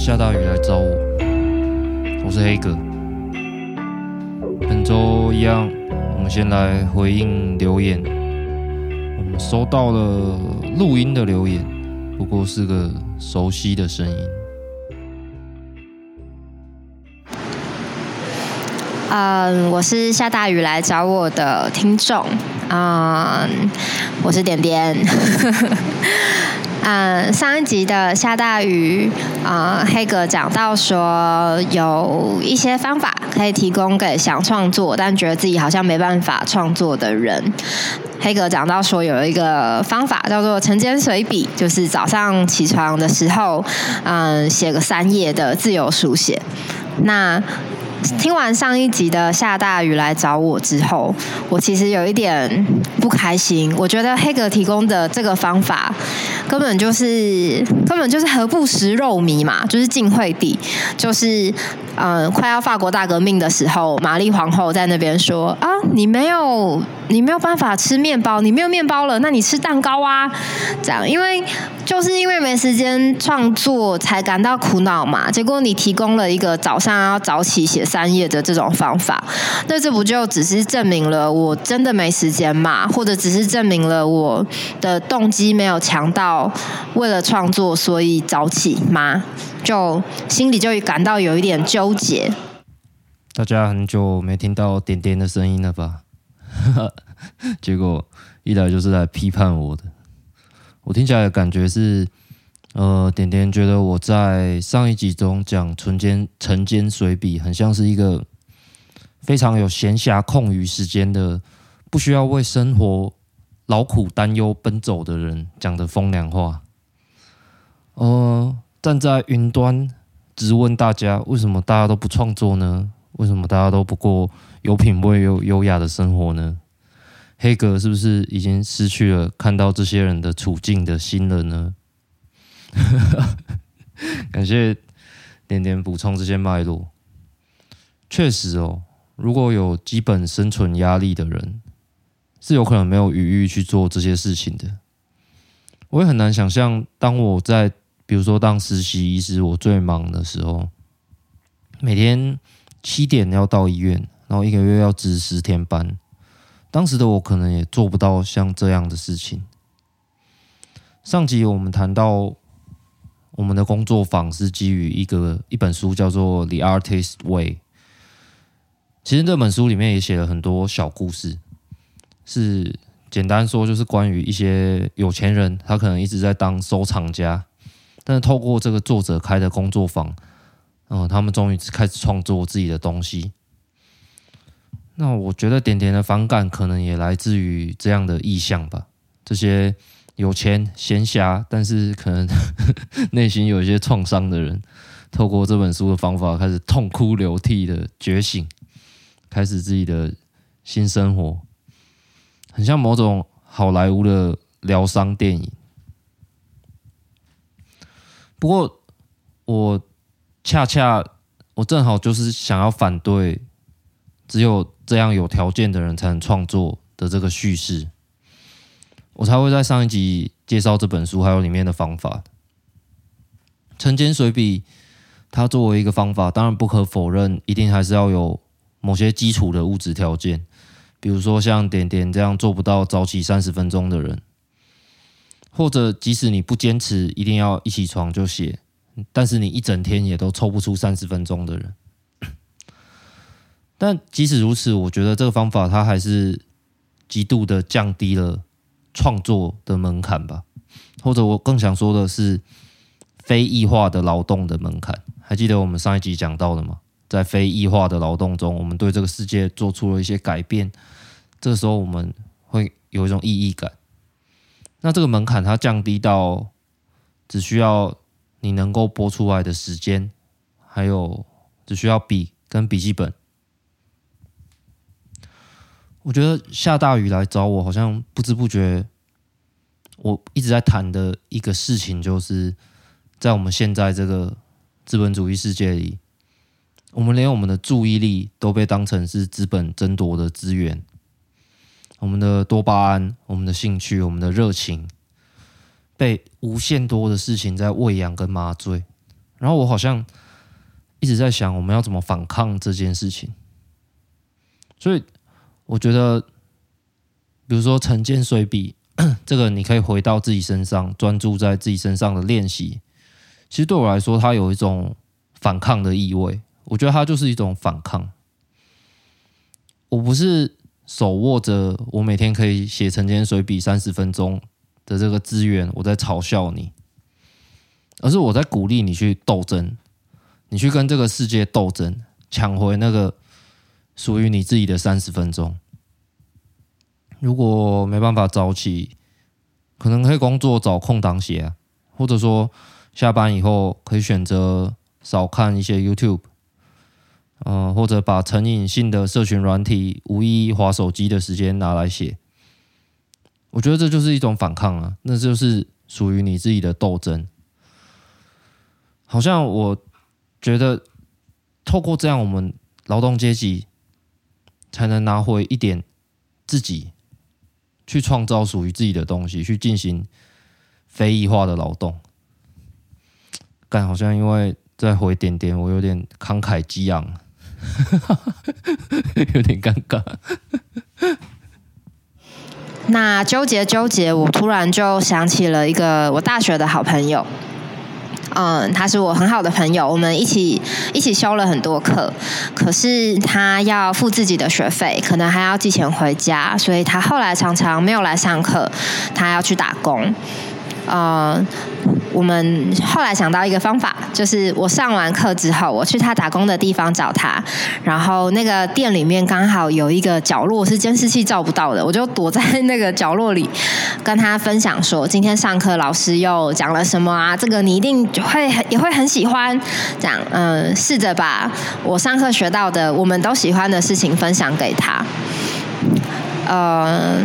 下大雨来找我，我是黑哥。本周一样，我们先来回应留言。我们收到了录音的留言，不过是个熟悉的声音。嗯，我是下大雨来找我的听众。嗯，我是点点。嗯，上一集的下大雨，啊、黑格讲到说有一些方法可以提供给想创作但觉得自己好像没办法创作的人。黑格讲到说有一个方法叫做晨间随笔，就是早上起床的时候，嗯，写个三页的自由书写。那听完上一集的下大雨来找我之后，我其实有一点不开心。我觉得黑格提供的这个方法根本就是根本就是何不食肉糜嘛，就是晋惠帝，就是嗯、快要法国大革命的时候，玛丽皇后在那边说啊，你没有你没有办法吃面包，你没有面包了，那你吃蛋糕啊，这样，因为就是因为没时间创作才感到苦恼嘛。结果你提供了一个早上要早起写三页的这种方法，那这不就只是证明了我真的没时间嘛？或者只是证明了我的动机没有强到为了创作所以早起吗？就心里就感到有一点纠结。大家很久没听到点点的声音了吧？结果一来就是来批判我的。我听起来的感觉是。呃，点点觉得我在上一集中讲晨间晨间随笔，很像是一个非常有闲暇空余时间的，不需要为生活劳苦担忧奔走的人讲的风凉话。呃，站在云端质问大家，为什么大家都不创作呢？为什么大家都不过有品味又优雅的生活呢？黑格是不是已经失去了看到这些人的处境的心了呢？感谢点点补充这些脉络。确实哦，如果有基本生存压力的人，是有可能没有余裕去做这些事情的。我也很难想象，当我在比如说当实习医师，我最忙的时候，每天七点要到医院，然后一个月要值十天班，当时的我可能也做不到像这样的事情。上集我们谈到。我们的工作坊是基于一个一本书，叫做《The Artist Way》。其实这本书里面也写了很多小故事，是简单说就是关于一些有钱人，他可能一直在当收藏家，但是透过这个作者开的工作坊，嗯，他们终于开始创作自己的东西。那我觉得点点的反感可能也来自于这样的意象吧，这些。有钱闲暇，但是可能 内心有一些创伤的人，透过这本书的方法，开始痛哭流涕的觉醒，开始自己的新生活，很像某种好莱坞的疗伤电影。不过，我恰恰我正好就是想要反对，只有这样有条件的人才能创作的这个叙事。我才会在上一集介绍这本书，还有里面的方法。晨间随笔，它作为一个方法，当然不可否认，一定还是要有某些基础的物质条件，比如说像点点这样做不到早起三十分钟的人，或者即使你不坚持一定要一起床就写，但是你一整天也都抽不出三十分钟的人。但即使如此，我觉得这个方法它还是极度的降低了。创作的门槛吧，或者我更想说的是，非异化的劳动的门槛。还记得我们上一集讲到的吗？在非异化的劳动中，我们对这个世界做出了一些改变。这个时候，我们会有一种意义感。那这个门槛它降低到只需要你能够拨出来的时间，还有只需要笔跟笔记本。我觉得下大雨来找我，好像不知不觉，我一直在谈的一个事情，就是在我们现在这个资本主义世界里，我们连我们的注意力都被当成是资本争夺的资源，我们的多巴胺、我们的兴趣、我们的热情，被无限多的事情在喂养跟麻醉，然后我好像一直在想，我们要怎么反抗这件事情。所以我觉得，比如说晨间随笔，这个你可以回到自己身上，专注在自己身上的练习。其实对我来说，它有一种反抗的意味。我觉得它就是一种反抗。我不是手握着我每天可以写晨间随笔三十分钟的这个资源，我在嘲笑你，而是我在鼓励你去斗争，你去跟这个世界斗争，抢回那个。属于你自己的三十分钟。如果没办法早起，可能可以工作找空档写啊，或者说下班以后可以选择少看一些 YouTube，呃，或者把成瘾性的社群软体无意义滑手机的时间拿来写。我觉得这就是一种反抗啊，那就是属于你自己的斗争。好像我觉得透过这样，我们劳动阶级。才能拿回一点自己，去创造属于自己的东西，去进行非异化的劳动。但好像因为再回点点，我有点慷慨激昂，有点尴尬。那纠结纠结，我突然就想起了一个我大学的好朋友。嗯，他是我很好的朋友，我们一起一起修了很多课，可是他要付自己的学费，可能还要寄钱回家，所以他后来常常没有来上课，他要去打工。呃，我们后来想到一个方法，就是我上完课之后，我去他打工的地方找他，然后那个店里面刚好有一个角落是监视器照不到的，我就躲在那个角落里，跟他分享说，今天上课老师又讲了什么啊？这个你一定会也会很喜欢，这样，嗯、试着把我上课学到的我们都喜欢的事情分享给他，呃。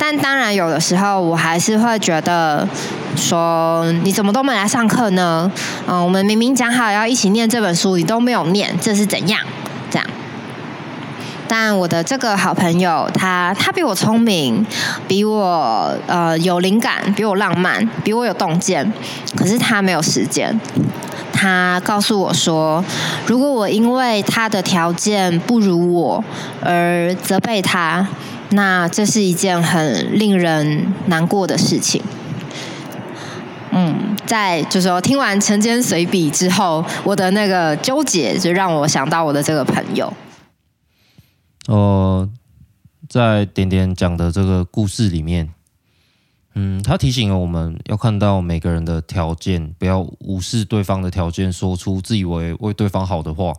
但当然，有的时候我还是会觉得说，你怎么都没来上课呢？嗯，我们明明讲好要一起念这本书，你都没有念，这是怎样？这样。但我的这个好朋友，他他比我聪明，比我呃有灵感，比我浪漫，比我有洞见，可是他没有时间。他告诉我说，如果我因为他的条件不如我而责备他。那这是一件很令人难过的事情。嗯，在就是说听完晨间随笔之后，我的那个纠结就让我想到我的这个朋友。呃，在点点讲的这个故事里面，嗯，他提醒了我们要看到每个人的条件，不要无视对方的条件，说出自以为为对方好的话。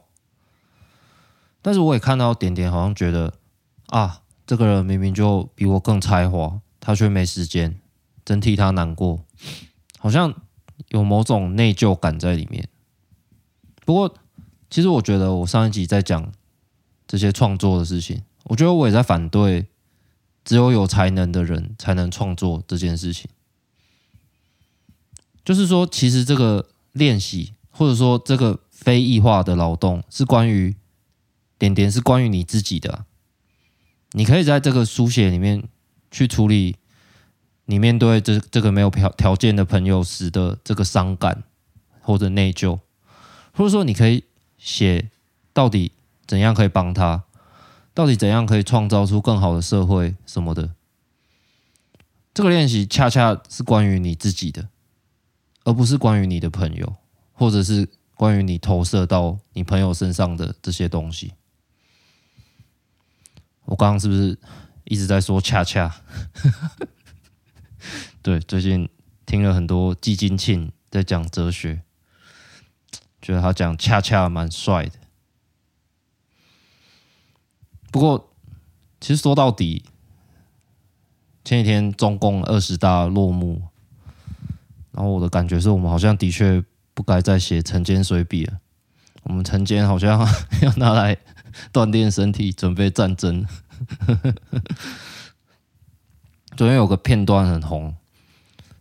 但是我也看到点点好像觉得啊。这个人明明就比我更才华，他却没时间，真替他难过，好像有某种内疚感在里面。不过，其实我觉得我上一集在讲这些创作的事情，我觉得我也在反对只有有才能的人才能创作这件事情。就是说，其实这个练习，或者说这个非异化的劳动，是关于点点，是关于你自己的。你可以在这个书写里面去处理你面对这这个没有条条件的朋友时的这个伤感或者内疚，或者说你可以写到底怎样可以帮他，到底怎样可以创造出更好的社会什么的。这个练习恰恰是关于你自己的，而不是关于你的朋友，或者是关于你投射到你朋友身上的这些东西。我刚刚是不是一直在说恰恰？对，最近听了很多季金庆在讲哲学，觉得他讲恰恰蛮帅的。不过，其实说到底，前几天中共二十大落幕，然后我的感觉是我们好像的确不该再写晨间随笔了。我们晨间好像 要拿来。锻炼身体，准备战争。昨天有个片段很红，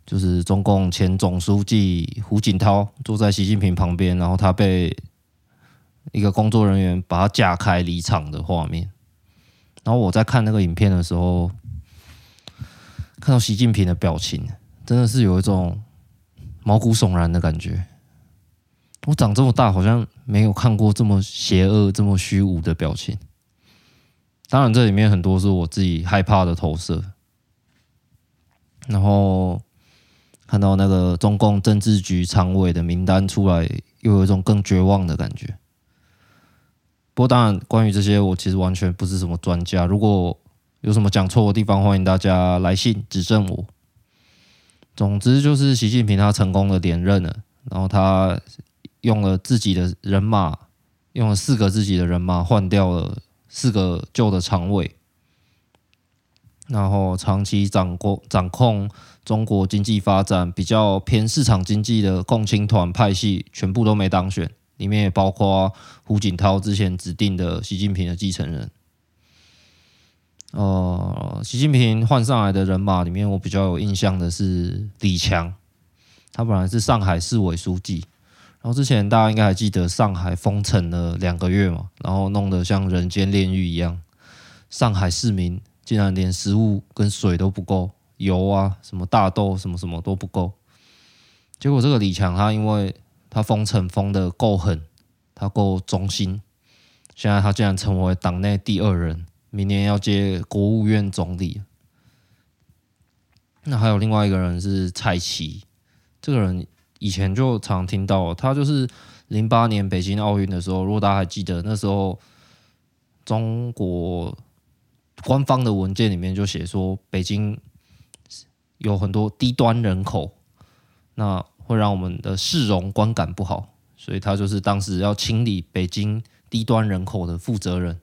就是中共前总书记胡锦涛坐在习近平旁边，然后他被一个工作人员把他架开离场的画面。然后我在看那个影片的时候，看到习近平的表情，真的是有一种毛骨悚然的感觉。我长这么大好像没有看过这么邪恶、这么虚无的表情。当然，这里面很多是我自己害怕的投射。然后看到那个中共政治局常委的名单出来，又有一种更绝望的感觉。不过，当然，关于这些，我其实完全不是什么专家。如果有什么讲错的地方，欢迎大家来信指正我。总之，就是习近平他成功的连任了，然后他用了自己的人马，用了四个自己的人马换掉了四个旧的常委。然后长期掌控掌控中国经济发展比较偏市场经济的共青团派系全部都没当选，里面也包括胡锦涛之前指定的习近平的继承人。呃，习近平换上来的人马里面，我比较有印象的是李强，他本来是上海市委书记，然后之前大家应该还记得上海封城了两个月嘛，然后弄得像人间炼狱一样，上海市民。竟然连食物跟水都不够，油啊，什么大豆，什么什么都不够。结果这个李强，他因为他封城封得够狠，他够忠心，现在他竟然成为党内第二人，明年要接国务院总理。那还有另外一个人是蔡奇，这个人以前就常听到，他就是零八年北京奥运的时候，如果大家还记得，那时候中国。官方的文件里面就写说，北京有很多低端人口，那会让我们的市容观感不好，所以他就是当时要清理北京低端人口的负责人，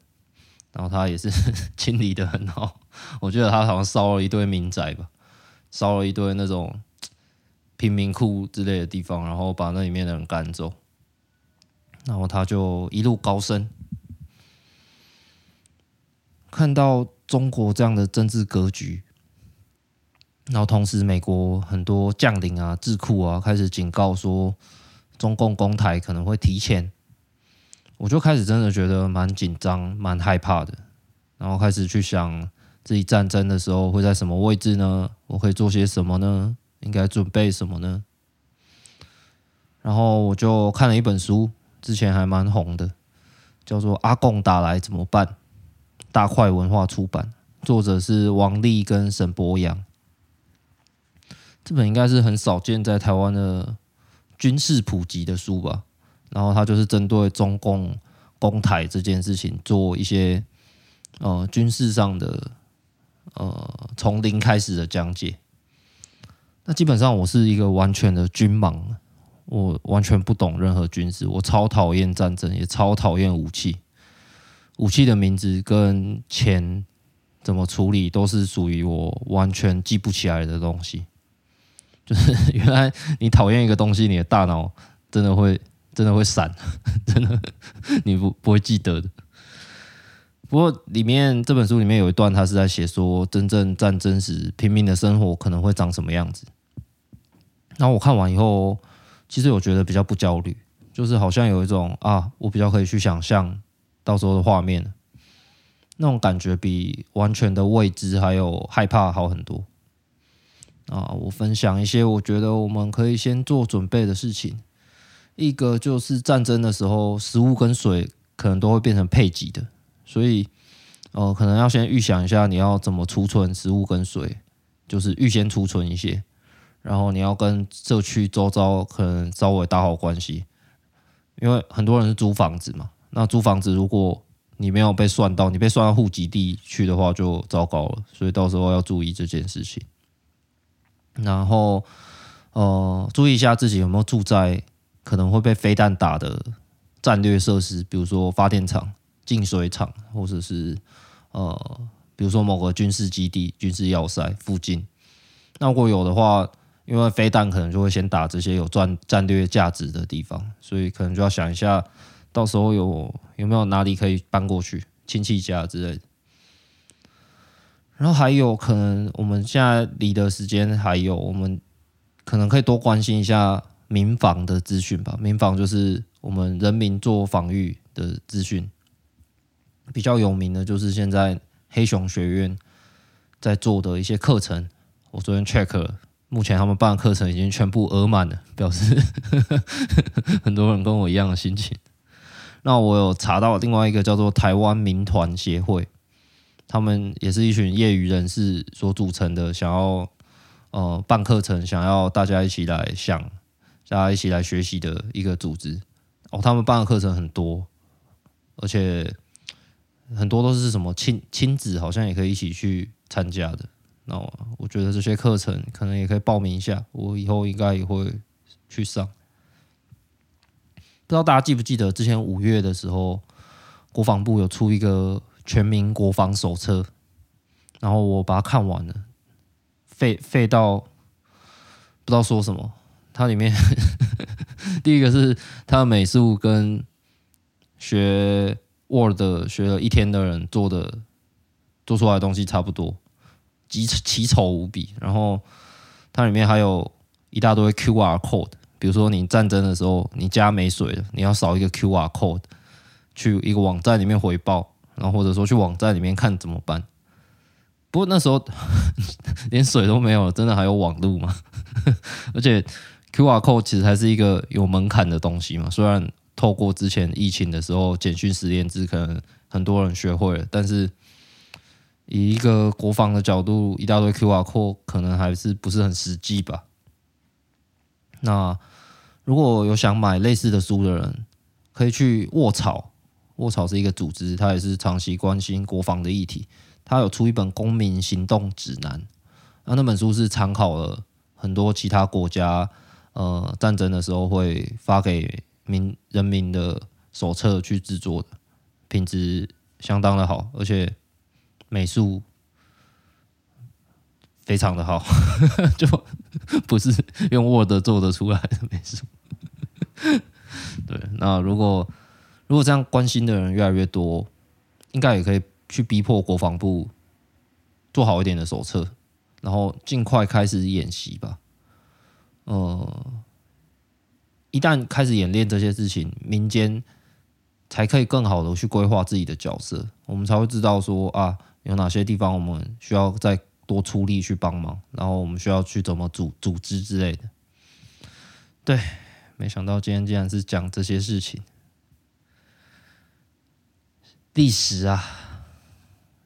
然后他也是 清理得很好，我觉得他好像烧了一堆民宅吧，烧了一堆那种贫民窟之类的地方，然后把那里面的人赶走，然后他就一路高升。看到中国这样的政治格局，然后同时美国很多将领啊、智库啊开始警告说，中共攻台可能会提前，我就开始真的觉得蛮紧张、蛮害怕的，然后开始去想自己战争的时候会在什么位置呢？我可以做些什么呢？应该准备什么呢？然后我就看了一本书，之前还蛮红的，叫做《阿贡打来怎么办》。大块文化出版，作者是王丽跟沈博洋。这本应该是很少见在台湾的军事普及的书吧。然后他就是针对中共攻台这件事情做一些呃军事上的呃从零开始的讲解。那基本上我是一个完全的军盲，我完全不懂任何军事，我超讨厌战争，也超讨厌武器。武器的名字跟钱怎么处理，都是属于我完全记不起来的东西。就是 原来你讨厌一个东西，你的大脑真的会真的会闪，真的你不不会记得的。不过里面这本书里面有一段，他是在写说，真正战争时平民的生活可能会长什么样子。然后我看完以后，其实我觉得比较不焦虑，就是好像有一种啊，我比较可以去想象。到时候的画面，那种感觉比完全的未知还有害怕好很多啊！我分享一些我觉得我们可以先做准备的事情。一个就是战争的时候，食物跟水可能都会变成配给的，所以呃，可能要先预想一下你要怎么储存食物跟水，就是预先储存一些，然后你要跟社区周遭可能稍微打好关系，因为很多人是租房子嘛。那租房子，如果你没有被算到，你被算到户籍地去的话，就糟糕了。所以到时候要注意这件事情。然后，呃，注意一下自己有没有住在可能会被飞弹打的战略设施，比如说发电厂、净水厂，或者是呃，比如说某个军事基地、军事要塞附近。那如果有的话，因为飞弹可能就会先打这些有战战略价值的地方，所以可能就要想一下。到时候有有没有哪里可以搬过去亲戚家之类的，然后还有可能我们现在离的时间还有，我们可能可以多关心一下民防的资讯吧。民防就是我们人民做防御的资讯，比较有名的就是现在黑熊学院在做的一些课程。我昨天 check 了，目前他们办的课程已经全部额满了，表示 很多人跟我一样的心情。那我有查到另外一个叫做台湾民团协会，他们也是一群业余人士所组成的，想要呃办课程，想要大家一起来想，大家一起来学习的一个组织。哦，他们办的课程很多，而且很多都是什么亲亲子，好像也可以一起去参加的。那我我觉得这些课程可能也可以报名一下，我以后应该也会去上。不知道大家记不记得之前五月的时候，国防部有出一个全民国防手册，然后我把它看完了，废废到不知道说什么。它里面 第一个是它的美术跟学 Word 学了一天的人做的做出来的东西差不多。奇奇丑无比，然后它里面还有一大堆 QR code，比如说你战争的时候，你家没水了，你要扫一个 QR code 去一个网站里面回报，然后或者说去网站里面看怎么办。不过那时候 连水都没有了，真的还有网路吗？而且 QR code 其实还是一个有门槛的东西嘛，虽然透过之前疫情的时候简讯实联制，可能很多人学会了，但是。以一个国防的角度，一大堆 QR code 可能还是不是很实际吧。那如果有想买类似的书的人，可以去卧槽。卧槽是一个组织，它也是长期关心国防的议题。它有出一本《公民行动指南》，那那本书是参考了很多其他国家呃战争的时候会发给民人民的手册去制作的，品质相当的好，而且。美术非常的好，就不是用 Word 做得出来的美术。对，那如果如果这样关心的人越来越多，应该也可以去逼迫国防部做好一点的手册，然后尽快开始演习吧。呃，一旦开始演练这些事情，民间才可以更好的去规划自己的角色，我们才会知道说啊。有哪些地方我们需要再多出力去帮忙，然后我们需要去怎么组组织之类的。对，没想到今天竟然是讲这些事情。历史啊，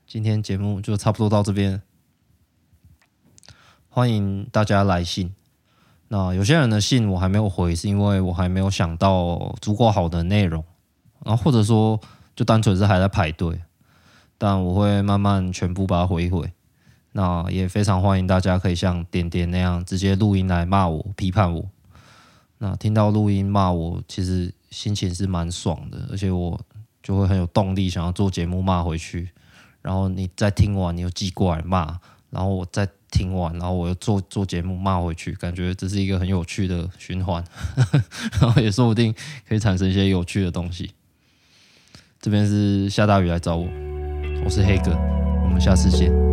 今天节目就差不多到这边。欢迎大家来信。那有些人的信我还没有回，是因为我还没有想到足够好的内容，然后或者说就单纯是还在排队。但我会慢慢全部把它回一回，那也非常欢迎大家可以像点点那样直接录音来骂我、批判我。那听到录音骂我，其实心情是蛮爽的，而且我就会很有动力想要做节目骂回去。然后你再听完，你又寄过来骂，然后我再听完，然后我又做做节目骂回去，感觉这是一个很有趣的循环，然后也说不定可以产生一些有趣的东西。这边是下大雨来找我。我是黑哥，我们下次见。